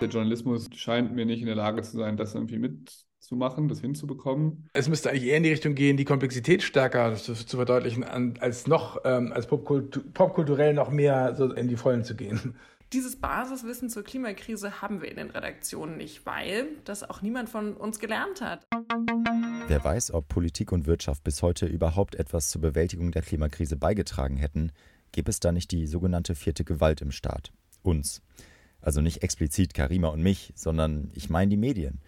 Der Journalismus scheint mir nicht in der Lage zu sein, das irgendwie mitzumachen, das hinzubekommen. Es müsste eigentlich eher in die Richtung gehen, die Komplexität stärker zu, zu verdeutlichen, als noch ähm, als Popkultur, popkulturell noch mehr so in die Vollen zu gehen. Dieses Basiswissen zur Klimakrise haben wir in den Redaktionen nicht, weil das auch niemand von uns gelernt hat. Wer weiß, ob Politik und Wirtschaft bis heute überhaupt etwas zur Bewältigung der Klimakrise beigetragen hätten, gäbe es da nicht die sogenannte vierte Gewalt im Staat. Uns. Also nicht explizit Karima und mich, sondern ich meine die Medien.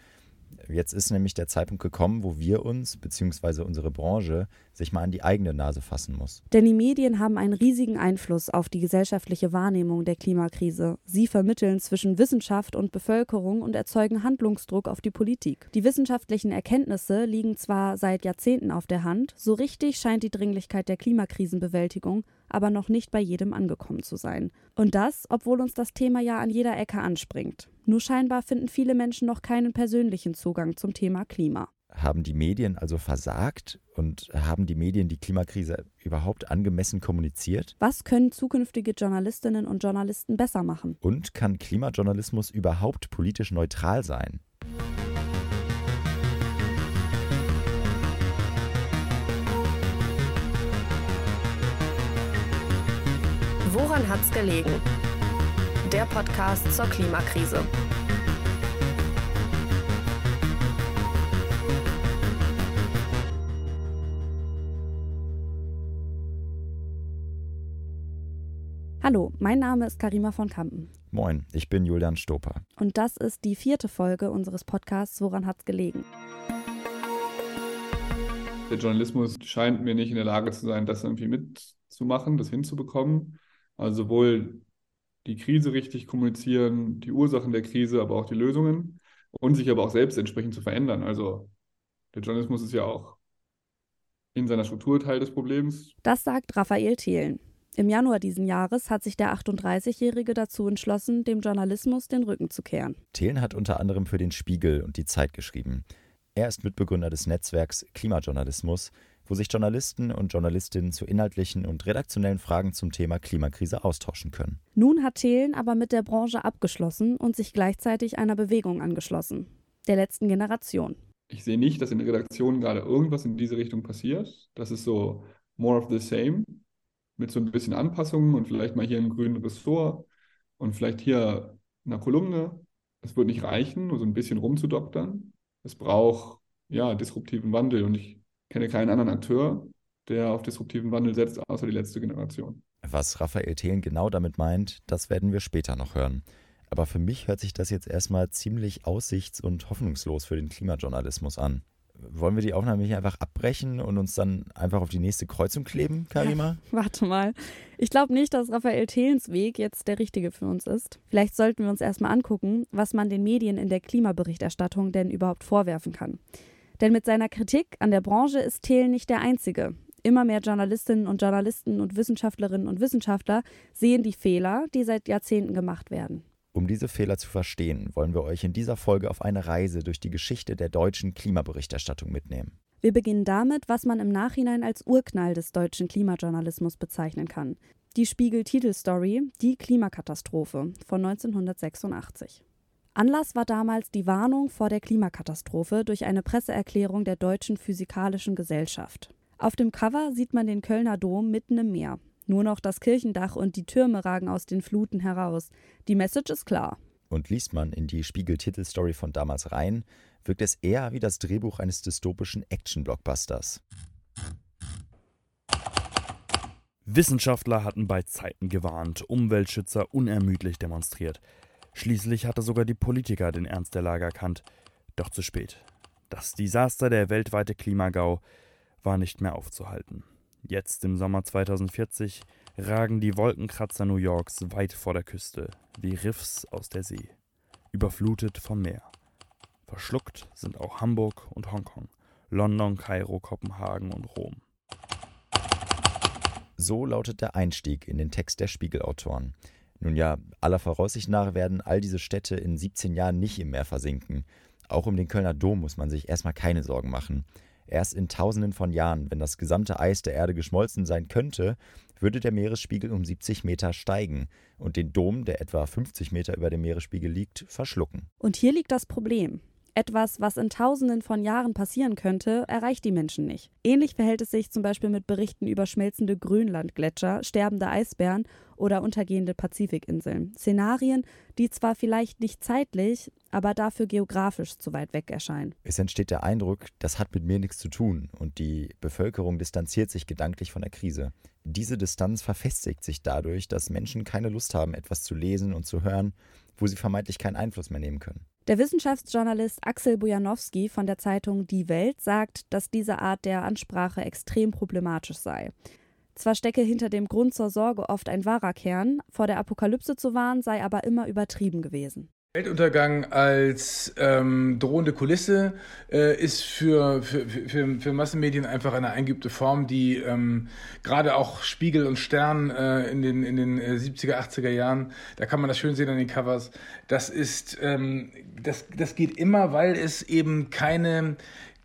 Jetzt ist nämlich der Zeitpunkt gekommen, wo wir uns bzw. unsere Branche sich mal an die eigene Nase fassen muss. Denn die Medien haben einen riesigen Einfluss auf die gesellschaftliche Wahrnehmung der Klimakrise. Sie vermitteln zwischen Wissenschaft und Bevölkerung und erzeugen Handlungsdruck auf die Politik. Die wissenschaftlichen Erkenntnisse liegen zwar seit Jahrzehnten auf der Hand, so richtig scheint die Dringlichkeit der Klimakrisenbewältigung aber noch nicht bei jedem angekommen zu sein. Und das, obwohl uns das Thema ja an jeder Ecke anspringt. Nur scheinbar finden viele Menschen noch keinen persönlichen Zugang zum Thema Klima. Haben die Medien also versagt und haben die Medien die Klimakrise überhaupt angemessen kommuniziert? Was können zukünftige Journalistinnen und Journalisten besser machen? Und kann Klimajournalismus überhaupt politisch neutral sein? Woran hat's gelegen? Der Podcast zur Klimakrise. Hallo, mein Name ist Karima von Kampen. Moin, ich bin Julian Stoper. Und das ist die vierte Folge unseres Podcasts Woran hat's gelegen? Der Journalismus scheint mir nicht in der Lage zu sein, das irgendwie mitzumachen, das hinzubekommen. Also sowohl die Krise richtig kommunizieren, die Ursachen der Krise, aber auch die Lösungen und sich aber auch selbst entsprechend zu verändern. Also der Journalismus ist ja auch in seiner Struktur Teil des Problems. Das sagt Raphael Thelen. Im Januar diesen Jahres hat sich der 38-Jährige dazu entschlossen, dem Journalismus den Rücken zu kehren. Thelen hat unter anderem für den Spiegel und die Zeit geschrieben. Er ist Mitbegründer des Netzwerks Klimajournalismus, wo sich Journalisten und Journalistinnen zu inhaltlichen und redaktionellen Fragen zum Thema Klimakrise austauschen können. Nun hat Thelen aber mit der Branche abgeschlossen und sich gleichzeitig einer Bewegung angeschlossen, der letzten Generation. Ich sehe nicht, dass in der Redaktion gerade irgendwas in diese Richtung passiert. Das ist so more of the same, mit so ein bisschen Anpassungen und vielleicht mal hier einen grünen Ressort und vielleicht hier eine Kolumne. Es wird nicht reichen, nur so ein bisschen rumzudoktern. Es braucht ja disruptiven Wandel und ich kenne keinen anderen Akteur, der auf disruptiven Wandel setzt, außer die letzte Generation. Was Raphael Thelen genau damit meint, das werden wir später noch hören. Aber für mich hört sich das jetzt erstmal ziemlich aussichts- und hoffnungslos für den Klimajournalismus an. Wollen wir die Aufnahme hier einfach abbrechen und uns dann einfach auf die nächste Kreuzung kleben, Karima? Ja, warte mal. Ich glaube nicht, dass Raphael Thelens Weg jetzt der richtige für uns ist. Vielleicht sollten wir uns erstmal angucken, was man den Medien in der Klimaberichterstattung denn überhaupt vorwerfen kann. Denn mit seiner Kritik an der Branche ist Thelen nicht der Einzige. Immer mehr Journalistinnen und Journalisten und Wissenschaftlerinnen und Wissenschaftler sehen die Fehler, die seit Jahrzehnten gemacht werden. Um diese Fehler zu verstehen, wollen wir euch in dieser Folge auf eine Reise durch die Geschichte der deutschen Klimaberichterstattung mitnehmen. Wir beginnen damit, was man im Nachhinein als Urknall des deutschen Klimajournalismus bezeichnen kann. Die Spiegel-Titelstory Die Klimakatastrophe von 1986. Anlass war damals die Warnung vor der Klimakatastrophe durch eine Presseerklärung der Deutschen Physikalischen Gesellschaft. Auf dem Cover sieht man den Kölner Dom mitten im Meer. Nur noch das Kirchendach und die Türme ragen aus den Fluten heraus. Die Message ist klar. Und liest man in die Spiegel-Titelstory von damals rein, wirkt es eher wie das Drehbuch eines dystopischen Action-Blockbusters. Wissenschaftler hatten bei Zeiten gewarnt, Umweltschützer unermüdlich demonstriert. Schließlich hatte sogar die Politiker den Ernst der Lage erkannt. Doch zu spät. Das Desaster der weltweite Klimagau war nicht mehr aufzuhalten. Jetzt im Sommer 2040 ragen die Wolkenkratzer New Yorks weit vor der Küste, wie Riffs aus der See, überflutet vom Meer. Verschluckt sind auch Hamburg und Hongkong, London, Kairo, Kopenhagen und Rom. So lautet der Einstieg in den Text der Spiegelautoren. Nun ja, aller Voraussicht nach werden all diese Städte in 17 Jahren nicht im Meer versinken. Auch um den Kölner Dom muss man sich erstmal keine Sorgen machen. Erst in tausenden von Jahren, wenn das gesamte Eis der Erde geschmolzen sein könnte, würde der Meeresspiegel um 70 Meter steigen und den Dom, der etwa 50 Meter über dem Meeresspiegel liegt, verschlucken. Und hier liegt das Problem. Etwas, was in Tausenden von Jahren passieren könnte, erreicht die Menschen nicht. Ähnlich verhält es sich zum Beispiel mit Berichten über schmelzende Grönlandgletscher, sterbende Eisbären oder untergehende Pazifikinseln. Szenarien, die zwar vielleicht nicht zeitlich, aber dafür geografisch zu weit weg erscheinen. Es entsteht der Eindruck, das hat mit mir nichts zu tun und die Bevölkerung distanziert sich gedanklich von der Krise. Diese Distanz verfestigt sich dadurch, dass Menschen keine Lust haben, etwas zu lesen und zu hören, wo sie vermeintlich keinen Einfluss mehr nehmen können. Der Wissenschaftsjournalist Axel Bujanowski von der Zeitung Die Welt sagt, dass diese Art der Ansprache extrem problematisch sei. Zwar stecke hinter dem Grund zur Sorge oft ein wahrer Kern, vor der Apokalypse zu warnen sei aber immer übertrieben gewesen. Weltuntergang als ähm, drohende Kulisse äh, ist für, für, für, für Massenmedien einfach eine eingeübte Form, die ähm, gerade auch Spiegel und Stern äh, in den, in den 70er, äh, 80er Jahren, da kann man das schön sehen an den Covers, das ist, ähm, das, das geht immer, weil es eben keine,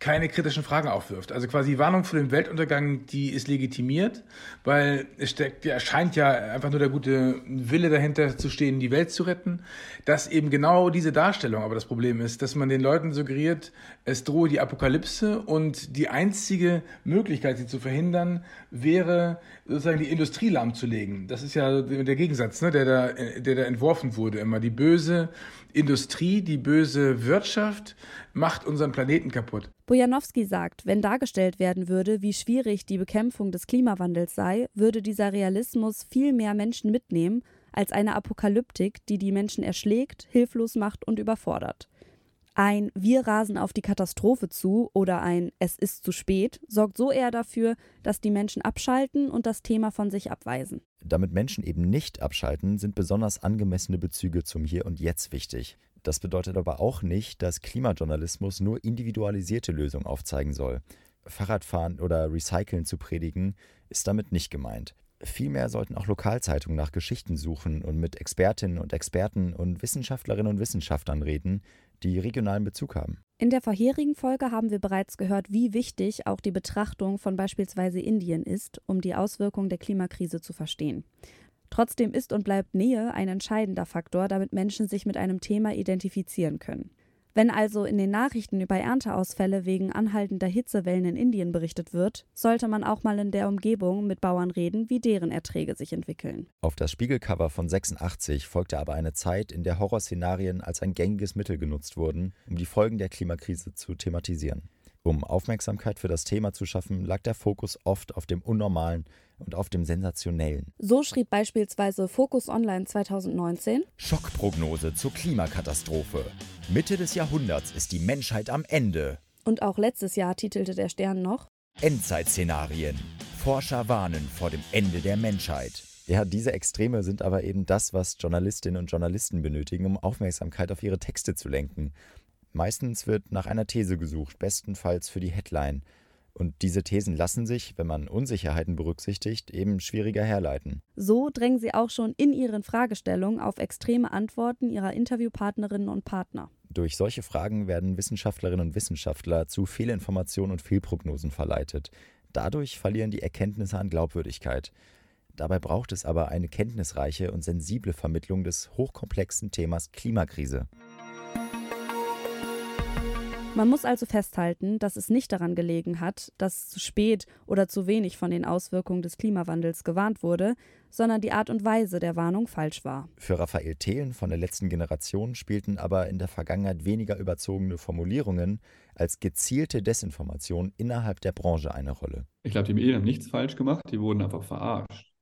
keine kritischen Fragen aufwirft. Also quasi Warnung vor dem Weltuntergang, die ist legitimiert, weil es steckt, ja, scheint ja einfach nur der gute Wille dahinter zu stehen, die Welt zu retten. Dass eben genau diese Darstellung aber das Problem ist, dass man den Leuten suggeriert, es drohe die Apokalypse und die einzige Möglichkeit, sie zu verhindern, wäre sozusagen die Industrie lahmzulegen. Das ist ja der Gegensatz, ne, der, da, der da entworfen wurde immer. Die böse Industrie, die böse Wirtschaft macht unseren Planeten kaputt. Bojanowski sagt, wenn dargestellt werden würde, wie schwierig die Bekämpfung des Klimawandels sei, würde dieser Realismus viel mehr Menschen mitnehmen als eine Apokalyptik, die die Menschen erschlägt, hilflos macht und überfordert. Ein Wir rasen auf die Katastrophe zu oder ein Es ist zu spät sorgt so eher dafür, dass die Menschen abschalten und das Thema von sich abweisen. Damit Menschen eben nicht abschalten, sind besonders angemessene Bezüge zum Hier und Jetzt wichtig. Das bedeutet aber auch nicht, dass Klimajournalismus nur individualisierte Lösungen aufzeigen soll. Fahrradfahren oder Recyceln zu predigen, ist damit nicht gemeint. Vielmehr sollten auch Lokalzeitungen nach Geschichten suchen und mit Expertinnen und Experten und Wissenschaftlerinnen und Wissenschaftlern reden, die regionalen Bezug haben. In der vorherigen Folge haben wir bereits gehört, wie wichtig auch die Betrachtung von beispielsweise Indien ist, um die Auswirkungen der Klimakrise zu verstehen. Trotzdem ist und bleibt Nähe ein entscheidender Faktor, damit Menschen sich mit einem Thema identifizieren können. Wenn also in den Nachrichten über Ernteausfälle wegen anhaltender Hitzewellen in Indien berichtet wird, sollte man auch mal in der Umgebung mit Bauern reden, wie deren Erträge sich entwickeln. Auf das Spiegelcover von 86 folgte aber eine Zeit, in der Horrorszenarien als ein gängiges Mittel genutzt wurden, um die Folgen der Klimakrise zu thematisieren. Um Aufmerksamkeit für das Thema zu schaffen, lag der Fokus oft auf dem Unnormalen und auf dem Sensationellen. So schrieb beispielsweise Focus Online 2019 Schockprognose zur Klimakatastrophe. Mitte des Jahrhunderts ist die Menschheit am Ende. Und auch letztes Jahr titelte der Stern noch Endzeitszenarien. Forscher warnen vor dem Ende der Menschheit. Ja, diese Extreme sind aber eben das, was Journalistinnen und Journalisten benötigen, um Aufmerksamkeit auf ihre Texte zu lenken. Meistens wird nach einer These gesucht, bestenfalls für die Headline. Und diese Thesen lassen sich, wenn man Unsicherheiten berücksichtigt, eben schwieriger herleiten. So drängen sie auch schon in ihren Fragestellungen auf extreme Antworten ihrer Interviewpartnerinnen und Partner. Durch solche Fragen werden Wissenschaftlerinnen und Wissenschaftler zu Fehlinformationen und Fehlprognosen verleitet. Dadurch verlieren die Erkenntnisse an Glaubwürdigkeit. Dabei braucht es aber eine kenntnisreiche und sensible Vermittlung des hochkomplexen Themas Klimakrise. Man muss also festhalten, dass es nicht daran gelegen hat, dass zu spät oder zu wenig von den Auswirkungen des Klimawandels gewarnt wurde, sondern die Art und Weise der Warnung falsch war. Für Raphael Thelen von der letzten Generation spielten aber in der Vergangenheit weniger überzogene Formulierungen als gezielte Desinformation innerhalb der Branche eine Rolle. Ich glaube, die Medien haben nichts falsch gemacht, die wurden einfach verarscht.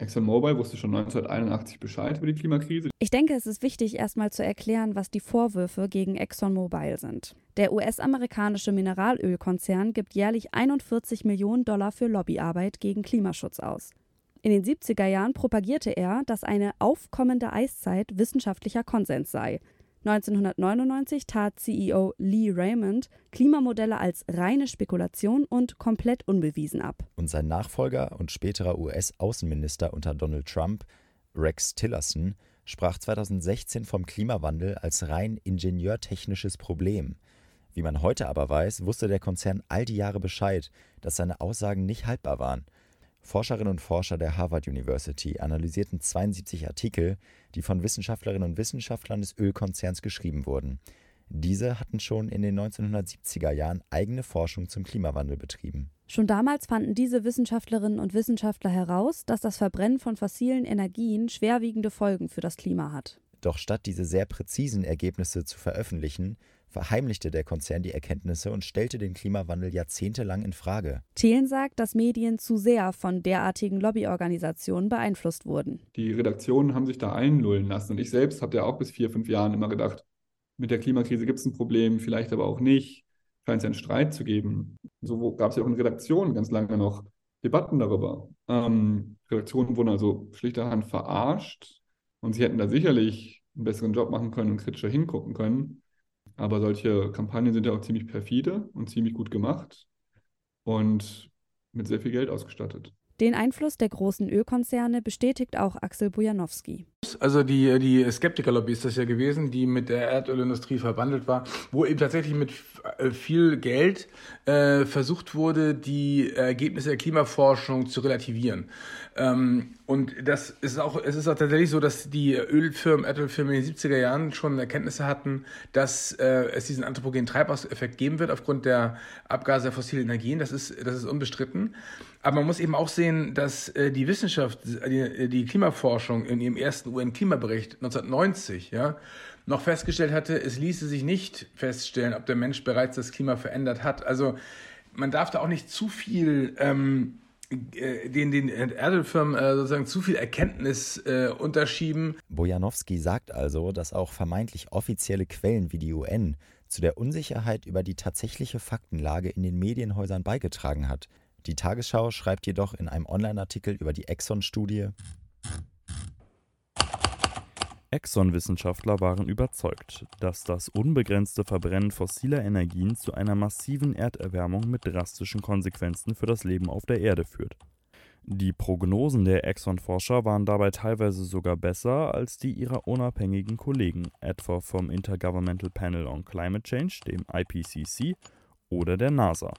ExxonMobil wusste schon 1981 Bescheid über die Klimakrise. Ich denke, es ist wichtig, erstmal zu erklären, was die Vorwürfe gegen ExxonMobil sind. Der US-amerikanische Mineralölkonzern gibt jährlich 41 Millionen Dollar für Lobbyarbeit gegen Klimaschutz aus. In den 70er Jahren propagierte er, dass eine aufkommende Eiszeit wissenschaftlicher Konsens sei. 1999 tat CEO Lee Raymond Klimamodelle als reine Spekulation und komplett unbewiesen ab. Und sein Nachfolger und späterer US-Außenminister unter Donald Trump, Rex Tillerson, sprach 2016 vom Klimawandel als rein ingenieurtechnisches Problem. Wie man heute aber weiß, wusste der Konzern all die Jahre Bescheid, dass seine Aussagen nicht haltbar waren. Forscherinnen und Forscher der Harvard University analysierten 72 Artikel, die von Wissenschaftlerinnen und Wissenschaftlern des Ölkonzerns geschrieben wurden. Diese hatten schon in den 1970er Jahren eigene Forschung zum Klimawandel betrieben. Schon damals fanden diese Wissenschaftlerinnen und Wissenschaftler heraus, dass das Verbrennen von fossilen Energien schwerwiegende Folgen für das Klima hat. Doch statt diese sehr präzisen Ergebnisse zu veröffentlichen, verheimlichte der Konzern die Erkenntnisse und stellte den Klimawandel jahrzehntelang in Frage. Thelen sagt, dass Medien zu sehr von derartigen Lobbyorganisationen beeinflusst wurden. Die Redaktionen haben sich da einlullen lassen. Und ich selbst habe ja auch bis vier, fünf Jahren immer gedacht, mit der Klimakrise gibt es ein Problem, vielleicht aber auch nicht. Scheint es ja einen Streit zu geben. So gab es ja auch in Redaktionen ganz lange noch Debatten darüber. Ähm, Redaktionen wurden also schlichterhand verarscht und sie hätten da sicherlich einen besseren Job machen können und kritischer hingucken können. Aber solche Kampagnen sind ja auch ziemlich perfide und ziemlich gut gemacht und mit sehr viel Geld ausgestattet. Den Einfluss der großen Ölkonzerne bestätigt auch Axel Bojanowski. Also die, die Skeptiker-Lobby ist das ja gewesen, die mit der Erdölindustrie verwandelt war, wo eben tatsächlich mit äh, viel Geld äh, versucht wurde, die Ergebnisse der Klimaforschung zu relativieren. Ähm, und das ist auch, es ist auch tatsächlich so, dass die Ölfirmen, Erdölfirmen in den 70er Jahren schon Erkenntnisse hatten, dass äh, es diesen anthropogenen Treibhauseffekt geben wird aufgrund der Abgase der fossilen Energien. Das ist, das ist unbestritten. Aber man muss eben auch sehen, dass äh, die Wissenschaft, die, die Klimaforschung in ihrem ersten UN-Klimabericht 1990, ja, noch festgestellt hatte, es ließe sich nicht feststellen, ob der Mensch bereits das Klima verändert hat. Also man darf da auch nicht zu viel ähm, äh, den, den Erdölfirmen äh, sozusagen zu viel Erkenntnis äh, unterschieben. Bojanowski sagt also, dass auch vermeintlich offizielle Quellen wie die UN zu der Unsicherheit über die tatsächliche Faktenlage in den Medienhäusern beigetragen hat. Die Tagesschau schreibt jedoch in einem Online-Artikel über die Exxon-Studie, Exxon-Wissenschaftler waren überzeugt, dass das unbegrenzte Verbrennen fossiler Energien zu einer massiven Erderwärmung mit drastischen Konsequenzen für das Leben auf der Erde führt. Die Prognosen der Exxon-Forscher waren dabei teilweise sogar besser als die ihrer unabhängigen Kollegen, etwa vom Intergovernmental Panel on Climate Change, dem IPCC, oder der NASA.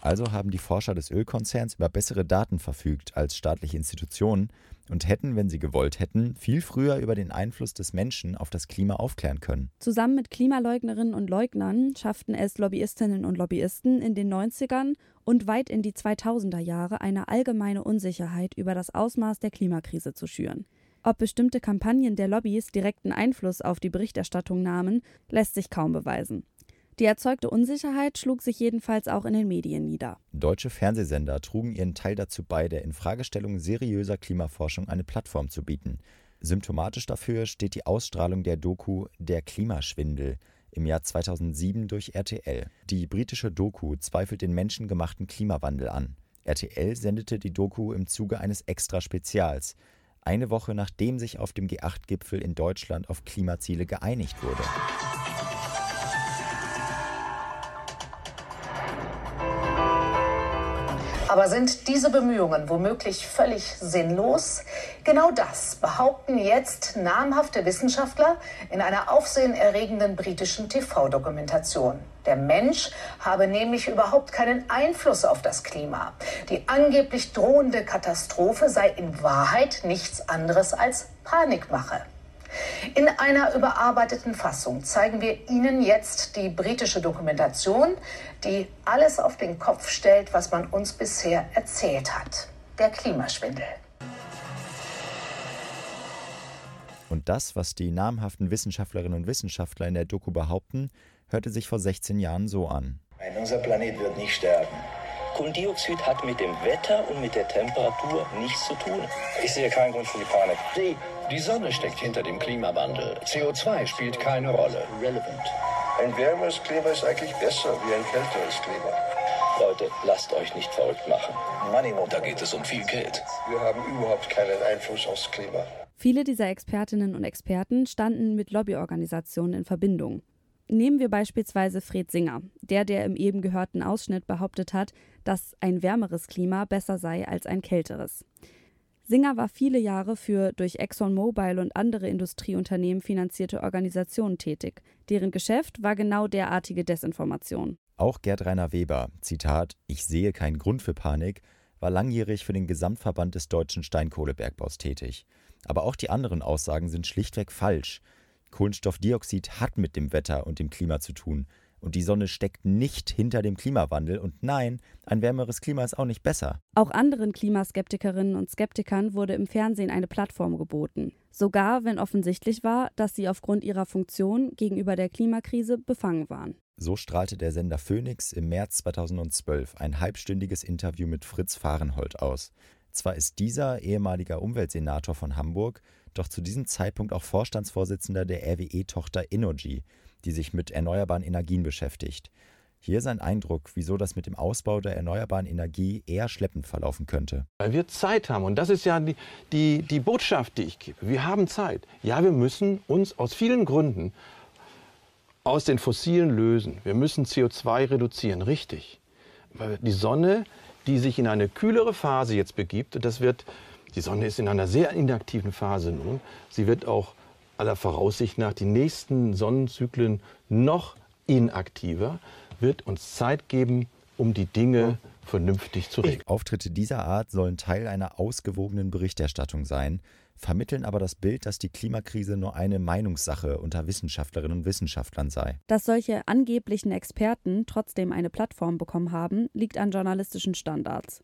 Also haben die Forscher des Ölkonzerns über bessere Daten verfügt als staatliche Institutionen und hätten, wenn sie gewollt hätten, viel früher über den Einfluss des Menschen auf das Klima aufklären können. Zusammen mit Klimaleugnerinnen und Leugnern schafften es Lobbyistinnen und Lobbyisten in den 90ern und weit in die 2000er Jahre eine allgemeine Unsicherheit über das Ausmaß der Klimakrise zu schüren. Ob bestimmte Kampagnen der Lobbys direkten Einfluss auf die Berichterstattung nahmen, lässt sich kaum beweisen. Die erzeugte Unsicherheit schlug sich jedenfalls auch in den Medien nieder. Deutsche Fernsehsender trugen ihren Teil dazu bei, der Infragestellung seriöser Klimaforschung eine Plattform zu bieten. Symptomatisch dafür steht die Ausstrahlung der Doku Der Klimaschwindel im Jahr 2007 durch RTL. Die britische Doku zweifelt den menschengemachten Klimawandel an. RTL sendete die Doku im Zuge eines Extra-Spezials, eine Woche nachdem sich auf dem G8-Gipfel in Deutschland auf Klimaziele geeinigt wurde. Aber sind diese Bemühungen womöglich völlig sinnlos? Genau das behaupten jetzt namhafte Wissenschaftler in einer aufsehenerregenden britischen TV-Dokumentation. Der Mensch habe nämlich überhaupt keinen Einfluss auf das Klima. Die angeblich drohende Katastrophe sei in Wahrheit nichts anderes als Panikmache. In einer überarbeiteten Fassung zeigen wir Ihnen jetzt die britische Dokumentation, die alles auf den Kopf stellt, was man uns bisher erzählt hat. Der Klimaschwindel. Und das, was die namhaften Wissenschaftlerinnen und Wissenschaftler in der Doku behaupten, hörte sich vor 16 Jahren so an. Nein, unser Planet wird nicht sterben. Kohlendioxid hat mit dem Wetter und mit der Temperatur nichts zu tun. Ich sehe keinen Grund für die Panik. Die, die Sonne steckt hinter dem Klimawandel. CO2 spielt keine Rolle. Relevant. Ein wärmeres Klima ist eigentlich besser wie ein kälteres Klima. Leute, lasst euch nicht verrückt machen. Money, da geht es um viel Geld. Wir haben überhaupt keinen Einfluss aufs Klima. Viele dieser Expertinnen und Experten standen mit Lobbyorganisationen in Verbindung. Nehmen wir beispielsweise Fred Singer, der, der im eben gehörten Ausschnitt behauptet hat, dass ein wärmeres Klima besser sei als ein kälteres. Singer war viele Jahre für durch ExxonMobil und andere Industrieunternehmen finanzierte Organisationen tätig. Deren Geschäft war genau derartige Desinformation. Auch Gerd Rainer Weber, Zitat, ich sehe keinen Grund für Panik, war langjährig für den Gesamtverband des deutschen Steinkohlebergbaus tätig. Aber auch die anderen Aussagen sind schlichtweg falsch. Kohlenstoffdioxid hat mit dem Wetter und dem Klima zu tun. Und die Sonne steckt nicht hinter dem Klimawandel. Und nein, ein wärmeres Klima ist auch nicht besser. Auch anderen Klimaskeptikerinnen und Skeptikern wurde im Fernsehen eine Plattform geboten. Sogar wenn offensichtlich war, dass sie aufgrund ihrer Funktion gegenüber der Klimakrise befangen waren. So strahlte der Sender Phoenix im März 2012 ein halbstündiges Interview mit Fritz Fahrenhold aus. Zwar ist dieser ehemaliger Umweltsenator von Hamburg, doch zu diesem Zeitpunkt auch Vorstandsvorsitzender der RWE-Tochter Innogy, die sich mit erneuerbaren Energien beschäftigt. Hier sein Eindruck, wieso das mit dem Ausbau der erneuerbaren Energie eher schleppend verlaufen könnte. Weil wir Zeit haben und das ist ja die, die, die Botschaft, die ich gebe. Wir haben Zeit. Ja, wir müssen uns aus vielen Gründen aus den Fossilen lösen. Wir müssen CO2 reduzieren, richtig. Weil die Sonne, die sich in eine kühlere Phase jetzt begibt, das wird, die Sonne ist in einer sehr inaktiven Phase nun, sie wird auch aller Voraussicht nach die nächsten Sonnenzyklen noch inaktiver, wird uns Zeit geben, um die Dinge vernünftig zu regeln. Auftritte dieser Art sollen Teil einer ausgewogenen Berichterstattung sein, vermitteln aber das Bild, dass die Klimakrise nur eine Meinungssache unter Wissenschaftlerinnen und Wissenschaftlern sei. Dass solche angeblichen Experten trotzdem eine Plattform bekommen haben, liegt an journalistischen Standards.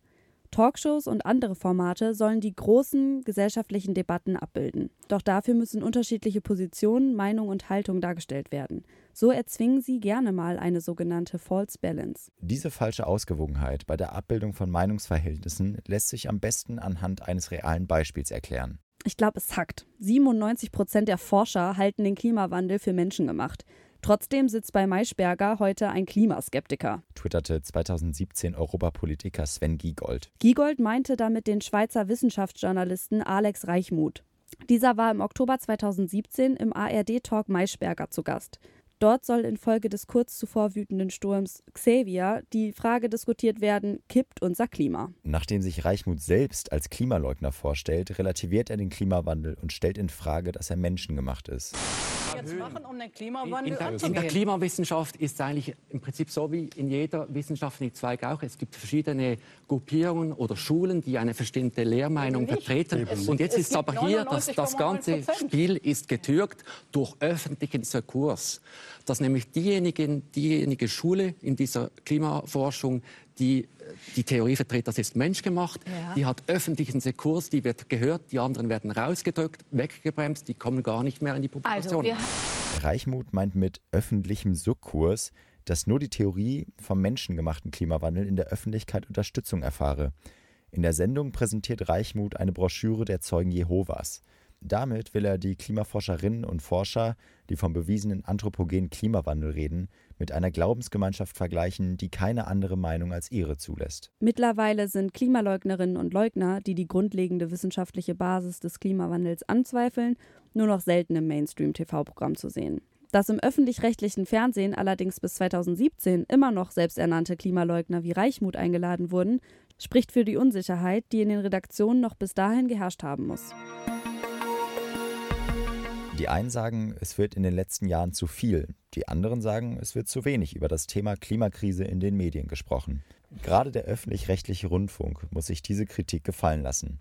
Talkshows und andere Formate sollen die großen gesellschaftlichen Debatten abbilden. Doch dafür müssen unterschiedliche Positionen, Meinung und Haltung dargestellt werden. So erzwingen sie gerne mal eine sogenannte False Balance. Diese falsche Ausgewogenheit bei der Abbildung von Meinungsverhältnissen lässt sich am besten anhand eines realen Beispiels erklären. Ich glaube, es hackt. 97 Prozent der Forscher halten den Klimawandel für menschengemacht. Trotzdem sitzt bei Maischberger heute ein Klimaskeptiker. Twitterte 2017 Europapolitiker Sven Giegold. Giegold meinte damit den Schweizer Wissenschaftsjournalisten Alex Reichmuth. Dieser war im Oktober 2017 im ARD-Talk Maischberger zu Gast. Dort soll infolge des kurz zuvor wütenden Sturms Xavier die Frage diskutiert werden, kippt unser Klima. Nachdem sich Reichmuth selbst als Klimaleugner vorstellt, relativiert er den Klimawandel und stellt in Frage, dass er menschengemacht ist. Jetzt machen, um den Klimawandel in, der, in der Klimawissenschaft ist es eigentlich im Prinzip so wie in jeder wissenschaftlichen Zweig auch. Es gibt verschiedene Gruppierungen oder Schulen, die eine bestimmte Lehrmeinung vertreten. Es, Und jetzt ist es aber hier, dass das ganze Spiel ist getürkt durch öffentlichen Diskurs dass nämlich diejenigen, diejenige Schule in dieser Klimaforschung, die die Theorie vertritt, das ist menschgemacht, ja. die hat öffentlichen Sekurs, die wird gehört, die anderen werden rausgedrückt, weggebremst, die kommen gar nicht mehr in die Publikation. Also Reichmuth meint mit öffentlichem Sukkurs, dass nur die Theorie vom menschengemachten Klimawandel in der Öffentlichkeit Unterstützung erfahre. In der Sendung präsentiert Reichmuth eine Broschüre der Zeugen Jehovas. Damit will er die Klimaforscherinnen und Forscher, die vom bewiesenen anthropogenen Klimawandel reden, mit einer Glaubensgemeinschaft vergleichen, die keine andere Meinung als ihre zulässt. Mittlerweile sind Klimaleugnerinnen und Leugner, die die grundlegende wissenschaftliche Basis des Klimawandels anzweifeln, nur noch selten im Mainstream-TV-Programm zu sehen. Dass im öffentlich-rechtlichen Fernsehen allerdings bis 2017 immer noch selbsternannte Klimaleugner wie Reichmut eingeladen wurden, spricht für die Unsicherheit, die in den Redaktionen noch bis dahin geherrscht haben muss. Die einen sagen, es wird in den letzten Jahren zu viel. Die anderen sagen, es wird zu wenig über das Thema Klimakrise in den Medien gesprochen. Gerade der öffentlich-rechtliche Rundfunk muss sich diese Kritik gefallen lassen.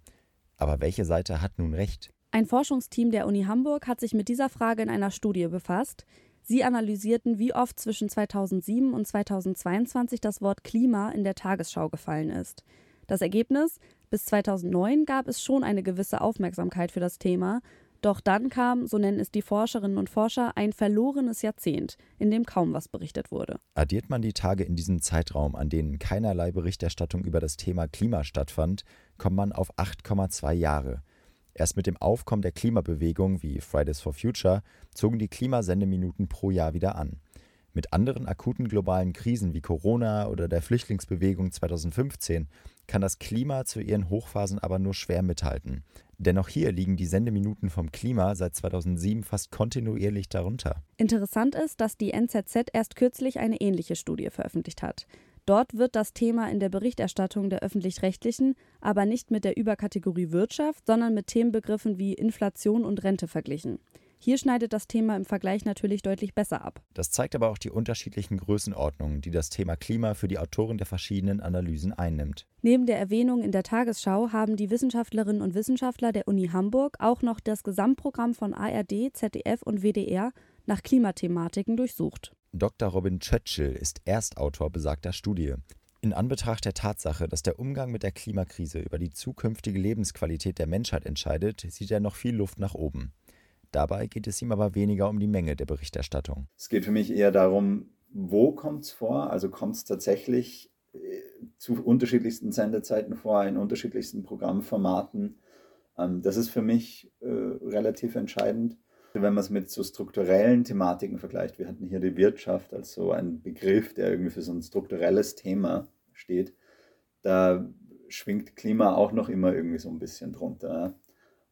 Aber welche Seite hat nun recht? Ein Forschungsteam der Uni Hamburg hat sich mit dieser Frage in einer Studie befasst. Sie analysierten, wie oft zwischen 2007 und 2022 das Wort Klima in der Tagesschau gefallen ist. Das Ergebnis? Bis 2009 gab es schon eine gewisse Aufmerksamkeit für das Thema, doch dann kam, so nennen es die Forscherinnen und Forscher, ein verlorenes Jahrzehnt, in dem kaum was berichtet wurde. Addiert man die Tage in diesem Zeitraum, an denen keinerlei Berichterstattung über das Thema Klima stattfand, kommt man auf 8,2 Jahre. Erst mit dem Aufkommen der Klimabewegung wie Fridays for Future zogen die Klimasendeminuten pro Jahr wieder an. Mit anderen akuten globalen Krisen wie Corona oder der Flüchtlingsbewegung 2015 kann das Klima zu ihren Hochphasen aber nur schwer mithalten. Denn auch hier liegen die Sendeminuten vom Klima seit 2007 fast kontinuierlich darunter. Interessant ist, dass die NZZ erst kürzlich eine ähnliche Studie veröffentlicht hat. Dort wird das Thema in der Berichterstattung der öffentlich-rechtlichen aber nicht mit der Überkategorie Wirtschaft, sondern mit Themenbegriffen wie Inflation und Rente verglichen. Hier schneidet das Thema im Vergleich natürlich deutlich besser ab. Das zeigt aber auch die unterschiedlichen Größenordnungen, die das Thema Klima für die Autoren der verschiedenen Analysen einnimmt. Neben der Erwähnung in der Tagesschau haben die Wissenschaftlerinnen und Wissenschaftler der Uni Hamburg auch noch das Gesamtprogramm von ARD, ZDF und WDR nach Klimathematiken durchsucht. Dr. Robin Churchill ist Erstautor besagter Studie. In Anbetracht der Tatsache, dass der Umgang mit der Klimakrise über die zukünftige Lebensqualität der Menschheit entscheidet, sieht er noch viel Luft nach oben. Dabei geht es ihm aber weniger um die Menge der Berichterstattung. Es geht für mich eher darum, wo kommt es vor? Also kommt es tatsächlich äh, zu unterschiedlichsten Sendezeiten vor, in unterschiedlichsten Programmformaten. Ähm, das ist für mich äh, relativ entscheidend. Wenn man es mit so strukturellen Thematiken vergleicht, wir hatten hier die Wirtschaft als so ein Begriff, der irgendwie für so ein strukturelles Thema steht, da schwingt Klima auch noch immer irgendwie so ein bisschen drunter.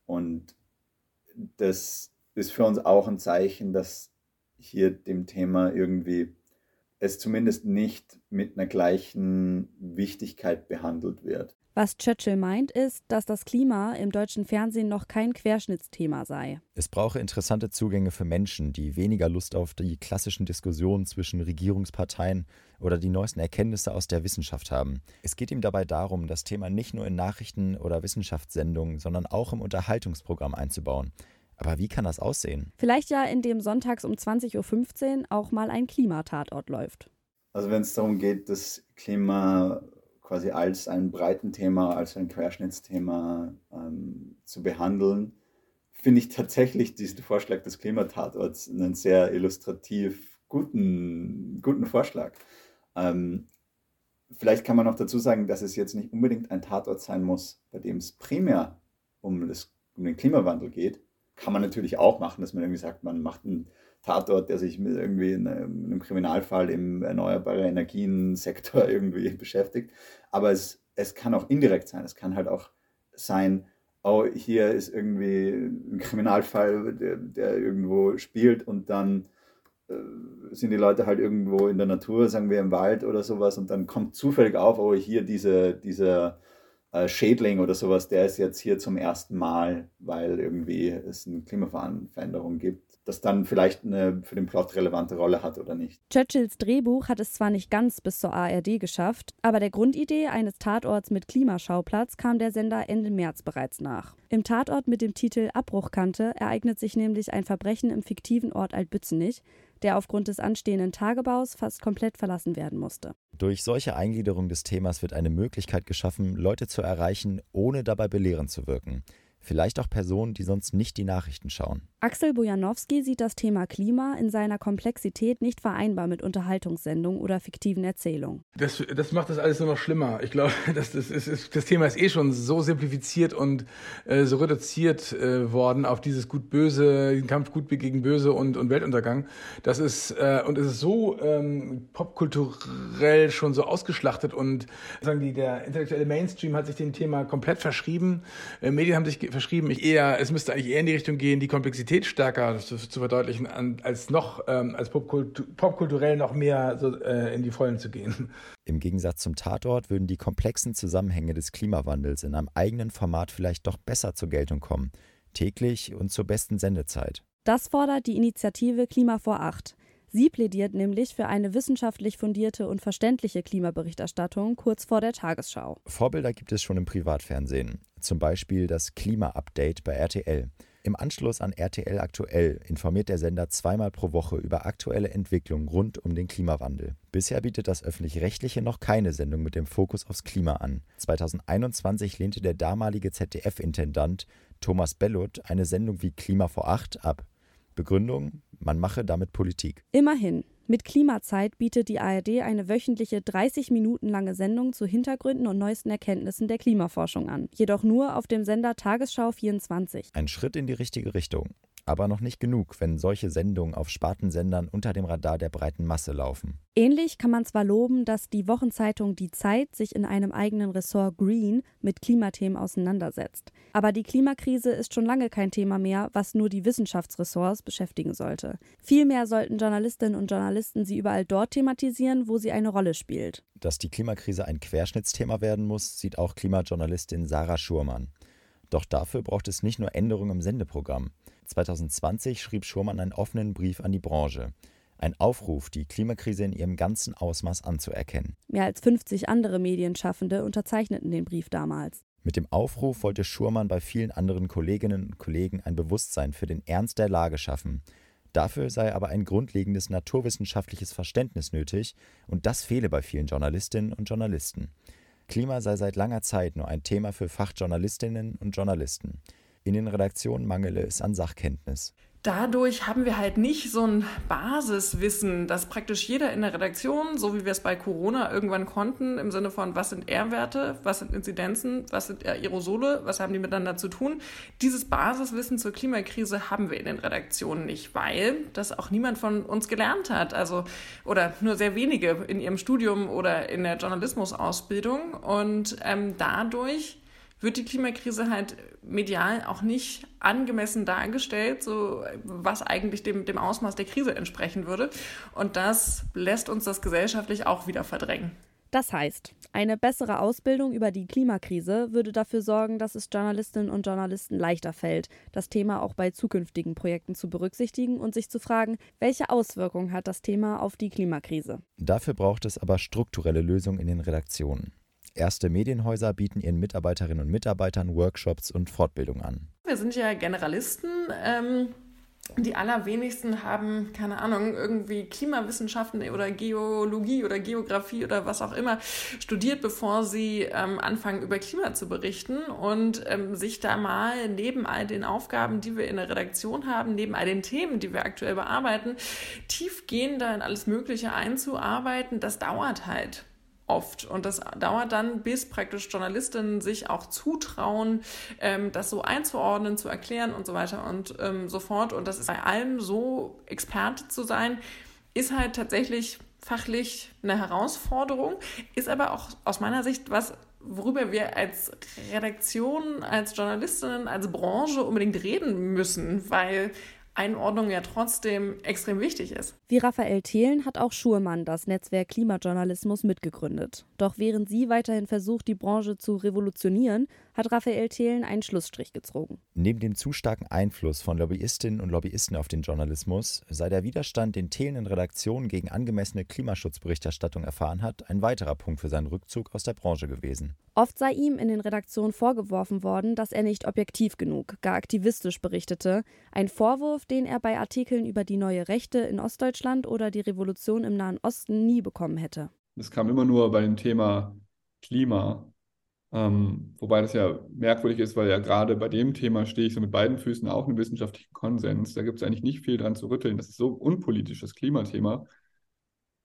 Und das ist für uns auch ein Zeichen, dass hier dem Thema irgendwie es zumindest nicht mit einer gleichen Wichtigkeit behandelt wird. Was Churchill meint, ist, dass das Klima im deutschen Fernsehen noch kein Querschnittsthema sei. Es brauche interessante Zugänge für Menschen, die weniger Lust auf die klassischen Diskussionen zwischen Regierungsparteien oder die neuesten Erkenntnisse aus der Wissenschaft haben. Es geht ihm dabei darum, das Thema nicht nur in Nachrichten oder Wissenschaftssendungen, sondern auch im Unterhaltungsprogramm einzubauen. Aber wie kann das aussehen? Vielleicht ja, indem sonntags um 20.15 Uhr auch mal ein Klimatatort läuft. Also wenn es darum geht, das Klima quasi als ein Breitenthema, als ein Querschnittsthema ähm, zu behandeln, finde ich tatsächlich diesen Vorschlag des Klimatatorts einen sehr illustrativ guten, guten Vorschlag. Ähm, vielleicht kann man noch dazu sagen, dass es jetzt nicht unbedingt ein Tatort sein muss, bei dem es primär um, das, um den Klimawandel geht. Kann man natürlich auch machen, dass man irgendwie sagt, man macht einen Tatort, der sich mit irgendwie in einem Kriminalfall im erneuerbaren Energien-Sektor irgendwie beschäftigt. Aber es, es kann auch indirekt sein. Es kann halt auch sein, oh, hier ist irgendwie ein Kriminalfall, der, der irgendwo spielt und dann äh, sind die Leute halt irgendwo in der Natur, sagen wir im Wald oder sowas und dann kommt zufällig auf, oh, hier diese, dieser äh, Schädling oder sowas, der ist jetzt hier zum ersten Mal, weil irgendwie es eine Klimaveränderung gibt das dann vielleicht eine für den Plot relevante Rolle hat oder nicht. Churchills Drehbuch hat es zwar nicht ganz bis zur ARD geschafft, aber der Grundidee eines Tatorts mit Klimaschauplatz kam der Sender Ende März bereits nach. Im Tatort mit dem Titel Abbruchkante ereignet sich nämlich ein Verbrechen im fiktiven Ort Altbützenich, der aufgrund des anstehenden Tagebaus fast komplett verlassen werden musste. Durch solche Eingliederung des Themas wird eine Möglichkeit geschaffen, Leute zu erreichen, ohne dabei belehrend zu wirken. Vielleicht auch Personen, die sonst nicht die Nachrichten schauen. Axel Bojanowski sieht das Thema Klima in seiner Komplexität nicht vereinbar mit Unterhaltungssendungen oder fiktiven Erzählungen. Das, das macht das alles nur noch schlimmer. Ich glaube, das, das, ist, das Thema ist eh schon so simplifiziert und äh, so reduziert äh, worden auf dieses Gut-Böse, den Kampf Gut gegen Böse und, und Weltuntergang. Das ist, äh, und es ist so ähm, popkulturell schon so ausgeschlachtet und sagen die, der intellektuelle Mainstream hat sich dem Thema komplett verschrieben. Äh, Medien haben sich verschrieben. Ich eher, es müsste eigentlich eher in die Richtung gehen, die Komplexität stärker zu, zu verdeutlichen, an, als noch ähm, als Popkultur, popkulturell noch mehr so, äh, in die Vollen zu gehen. Im Gegensatz zum Tatort würden die komplexen Zusammenhänge des Klimawandels in einem eigenen Format vielleicht doch besser zur Geltung kommen, täglich und zur besten Sendezeit. Das fordert die Initiative Klima vor Acht. Sie plädiert nämlich für eine wissenschaftlich fundierte und verständliche Klimaberichterstattung kurz vor der Tagesschau. Vorbilder gibt es schon im Privatfernsehen, zum Beispiel das Klima-Update bei RTL. Im Anschluss an RTL Aktuell informiert der Sender zweimal pro Woche über aktuelle Entwicklungen rund um den Klimawandel. Bisher bietet das öffentlich-rechtliche noch keine Sendung mit dem Fokus aufs Klima an. 2021 lehnte der damalige ZDF-Intendant Thomas Bellot eine Sendung wie Klima vor Acht ab. Begründung, man mache damit Politik. Immerhin. Mit Klimazeit bietet die ARD eine wöchentliche 30 Minuten lange Sendung zu Hintergründen und neuesten Erkenntnissen der Klimaforschung an. Jedoch nur auf dem Sender Tagesschau 24. Ein Schritt in die richtige Richtung. Aber noch nicht genug, wenn solche Sendungen auf Spartensendern unter dem Radar der breiten Masse laufen. Ähnlich kann man zwar loben, dass die Wochenzeitung Die Zeit sich in einem eigenen Ressort Green mit Klimathemen auseinandersetzt. Aber die Klimakrise ist schon lange kein Thema mehr, was nur die Wissenschaftsressorts beschäftigen sollte. Vielmehr sollten Journalistinnen und Journalisten sie überall dort thematisieren, wo sie eine Rolle spielt. Dass die Klimakrise ein Querschnittsthema werden muss, sieht auch Klimajournalistin Sarah Schurmann. Doch dafür braucht es nicht nur Änderungen im Sendeprogramm. 2020 schrieb Schurmann einen offenen Brief an die Branche. Ein Aufruf, die Klimakrise in ihrem ganzen Ausmaß anzuerkennen. Mehr als 50 andere Medienschaffende unterzeichneten den Brief damals. Mit dem Aufruf wollte Schurmann bei vielen anderen Kolleginnen und Kollegen ein Bewusstsein für den Ernst der Lage schaffen. Dafür sei aber ein grundlegendes naturwissenschaftliches Verständnis nötig, und das fehle bei vielen Journalistinnen und Journalisten. Klima sei seit langer Zeit nur ein Thema für Fachjournalistinnen und Journalisten. In den Redaktionen mangele es an Sachkenntnis dadurch haben wir halt nicht so ein Basiswissen, dass praktisch jeder in der Redaktion, so wie wir es bei Corona irgendwann konnten, im Sinne von, was sind R-Werte, was sind Inzidenzen, was sind Aerosole, was haben die miteinander zu tun. Dieses Basiswissen zur Klimakrise haben wir in den Redaktionen nicht, weil das auch niemand von uns gelernt hat. Also, oder nur sehr wenige in ihrem Studium oder in der Journalismusausbildung. Und ähm, dadurch wird die Klimakrise halt medial auch nicht angemessen dargestellt, so was eigentlich dem, dem Ausmaß der Krise entsprechen würde. Und das lässt uns das gesellschaftlich auch wieder verdrängen. Das heißt, eine bessere Ausbildung über die Klimakrise würde dafür sorgen, dass es Journalistinnen und Journalisten leichter fällt, das Thema auch bei zukünftigen Projekten zu berücksichtigen und sich zu fragen, welche Auswirkungen hat das Thema auf die Klimakrise. Dafür braucht es aber strukturelle Lösungen in den Redaktionen. Erste Medienhäuser bieten ihren Mitarbeiterinnen und Mitarbeitern Workshops und Fortbildung an. Wir sind ja Generalisten. Ähm die allerwenigsten haben, keine Ahnung, irgendwie Klimawissenschaften oder Geologie oder Geografie oder was auch immer studiert, bevor sie ähm, anfangen, über Klima zu berichten und ähm, sich da mal neben all den Aufgaben, die wir in der Redaktion haben, neben all den Themen, die wir aktuell bearbeiten, tiefgehender in alles Mögliche einzuarbeiten, das dauert halt oft. Und das dauert dann, bis praktisch Journalistinnen sich auch zutrauen, ähm, das so einzuordnen, zu erklären und so weiter und ähm, so fort. Und das ist bei allem so Experte zu sein, ist halt tatsächlich fachlich eine Herausforderung, ist aber auch aus meiner Sicht was, worüber wir als Redaktion, als Journalistinnen, als Branche unbedingt reden müssen, weil Einordnung ja trotzdem extrem wichtig ist. Wie Raphael Thelen hat auch Schurmann das Netzwerk Klimajournalismus mitgegründet. Doch während sie weiterhin versucht, die Branche zu revolutionieren, hat Raphael Thelen einen Schlussstrich gezogen. Neben dem zu starken Einfluss von Lobbyistinnen und Lobbyisten auf den Journalismus sei der Widerstand, den Thelen in Redaktionen gegen angemessene Klimaschutzberichterstattung erfahren hat, ein weiterer Punkt für seinen Rückzug aus der Branche gewesen. Oft sei ihm in den Redaktionen vorgeworfen worden, dass er nicht objektiv genug, gar aktivistisch berichtete. Ein Vorwurf, den er bei Artikeln über die neue Rechte in Ostdeutschland oder die Revolution im Nahen Osten nie bekommen hätte. Es kam immer nur bei dem Thema Klima ähm, wobei das ja merkwürdig ist, weil ja gerade bei dem Thema stehe ich so mit beiden Füßen auch im wissenschaftlichen Konsens. Da gibt es eigentlich nicht viel dran zu rütteln. Das ist so unpolitisch, das Klimathema.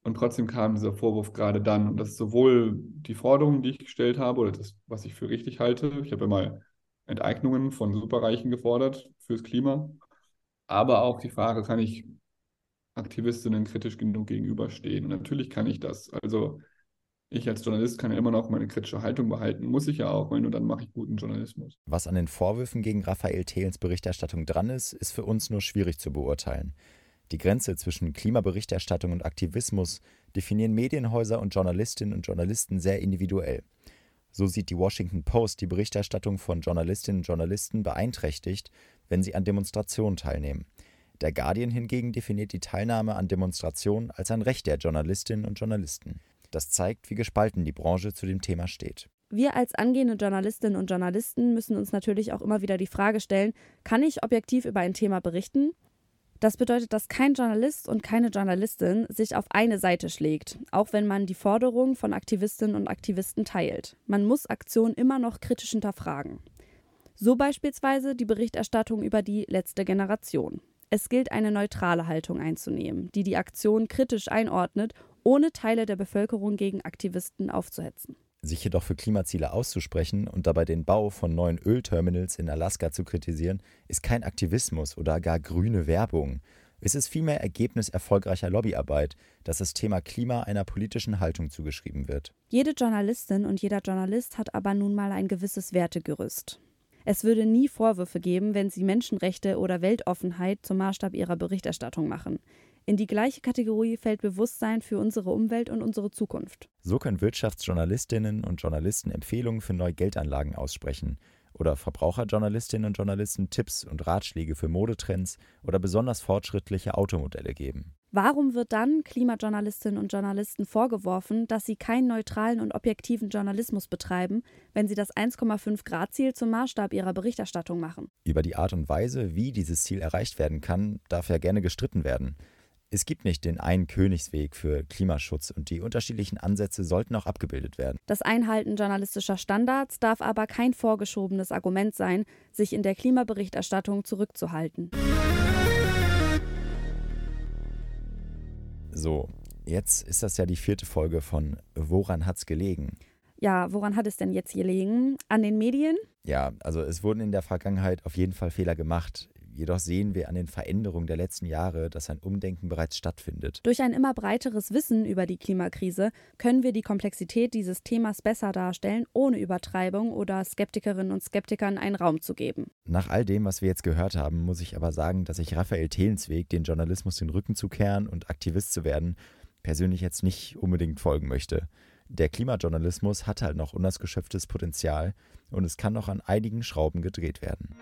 Und trotzdem kam dieser Vorwurf gerade dann. Und das ist sowohl die Forderung, die ich gestellt habe, oder das, was ich für richtig halte. Ich habe ja mal Enteignungen von Superreichen gefordert fürs Klima. Aber auch die Frage, kann ich Aktivistinnen kritisch genug gegenüberstehen? Und natürlich kann ich das. Also ich als Journalist kann ja immer noch meine kritische Haltung behalten. Muss ich ja auch, weil nur dann mache ich guten Journalismus. Was an den Vorwürfen gegen Raphael Thelens Berichterstattung dran ist, ist für uns nur schwierig zu beurteilen. Die Grenze zwischen Klimaberichterstattung und Aktivismus definieren Medienhäuser und Journalistinnen und Journalisten sehr individuell. So sieht die Washington Post die Berichterstattung von Journalistinnen und Journalisten beeinträchtigt, wenn sie an Demonstrationen teilnehmen. Der Guardian hingegen definiert die Teilnahme an Demonstrationen als ein Recht der Journalistinnen und Journalisten. Das zeigt, wie gespalten die Branche zu dem Thema steht. Wir als angehende Journalistinnen und Journalisten müssen uns natürlich auch immer wieder die Frage stellen, kann ich objektiv über ein Thema berichten? Das bedeutet, dass kein Journalist und keine Journalistin sich auf eine Seite schlägt, auch wenn man die Forderungen von Aktivistinnen und Aktivisten teilt. Man muss Aktionen immer noch kritisch hinterfragen. So beispielsweise die Berichterstattung über die letzte Generation. Es gilt eine neutrale Haltung einzunehmen, die die Aktion kritisch einordnet ohne Teile der Bevölkerung gegen Aktivisten aufzuhetzen. Sich jedoch für Klimaziele auszusprechen und dabei den Bau von neuen Ölterminals in Alaska zu kritisieren, ist kein Aktivismus oder gar grüne Werbung. Es ist vielmehr Ergebnis erfolgreicher Lobbyarbeit, dass das Thema Klima einer politischen Haltung zugeschrieben wird. Jede Journalistin und jeder Journalist hat aber nun mal ein gewisses Wertegerüst. Es würde nie Vorwürfe geben, wenn sie Menschenrechte oder Weltoffenheit zum Maßstab ihrer Berichterstattung machen. In die gleiche Kategorie fällt Bewusstsein für unsere Umwelt und unsere Zukunft. So können Wirtschaftsjournalistinnen und Journalisten Empfehlungen für neue Geldanlagen aussprechen Oder Verbraucherjournalistinnen und Journalisten Tipps und Ratschläge für Modetrends oder besonders fortschrittliche Automodelle geben. Warum wird dann Klimajournalistinnen und Journalisten vorgeworfen, dass sie keinen neutralen und objektiven Journalismus betreiben, wenn sie das 1,5 Grad Ziel zum Maßstab ihrer Berichterstattung machen? Über die Art und Weise, wie dieses Ziel erreicht werden kann, darf ja gerne gestritten werden. Es gibt nicht den einen Königsweg für Klimaschutz und die unterschiedlichen Ansätze sollten auch abgebildet werden. Das Einhalten journalistischer Standards darf aber kein vorgeschobenes Argument sein, sich in der Klimaberichterstattung zurückzuhalten. So, jetzt ist das ja die vierte Folge von Woran hat's gelegen? Ja, woran hat es denn jetzt gelegen? An den Medien? Ja, also es wurden in der Vergangenheit auf jeden Fall Fehler gemacht. Jedoch sehen wir an den Veränderungen der letzten Jahre, dass ein Umdenken bereits stattfindet. Durch ein immer breiteres Wissen über die Klimakrise können wir die Komplexität dieses Themas besser darstellen, ohne Übertreibung oder Skeptikerinnen und Skeptikern einen Raum zu geben. Nach all dem, was wir jetzt gehört haben, muss ich aber sagen, dass ich Raphael Thelens Weg, den Journalismus den Rücken zu kehren und Aktivist zu werden, persönlich jetzt nicht unbedingt folgen möchte. Der Klimajournalismus hat halt noch unausgeschöpftes Potenzial und es kann noch an einigen Schrauben gedreht werden.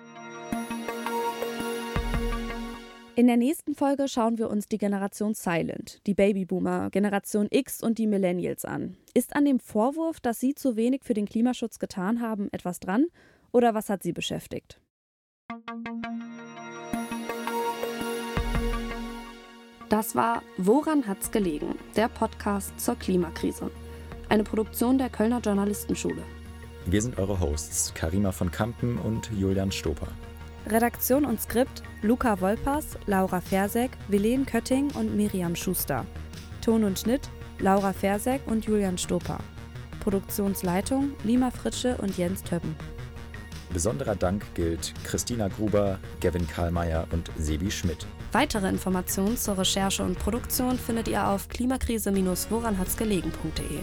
In der nächsten Folge schauen wir uns die Generation Silent, die Babyboomer, Generation X und die Millennials an. Ist an dem Vorwurf, dass sie zu wenig für den Klimaschutz getan haben, etwas dran? Oder was hat sie beschäftigt? Das war Woran hat's gelegen? Der Podcast zur Klimakrise. Eine Produktion der Kölner Journalistenschule. Wir sind eure Hosts, Karima von Kampen und Julian Stoper. Redaktion und Skript Luca Wolpers, Laura Fersek, Willen Kötting und Miriam Schuster. Ton und Schnitt Laura Fersek und Julian Stoper. Produktionsleitung Lima Fritsche und Jens Töppen. Besonderer Dank gilt Christina Gruber, Gavin Karlmeier und Sebi Schmidt. Weitere Informationen zur Recherche und Produktion findet ihr auf klimakrise-woranhatsgelegen.de.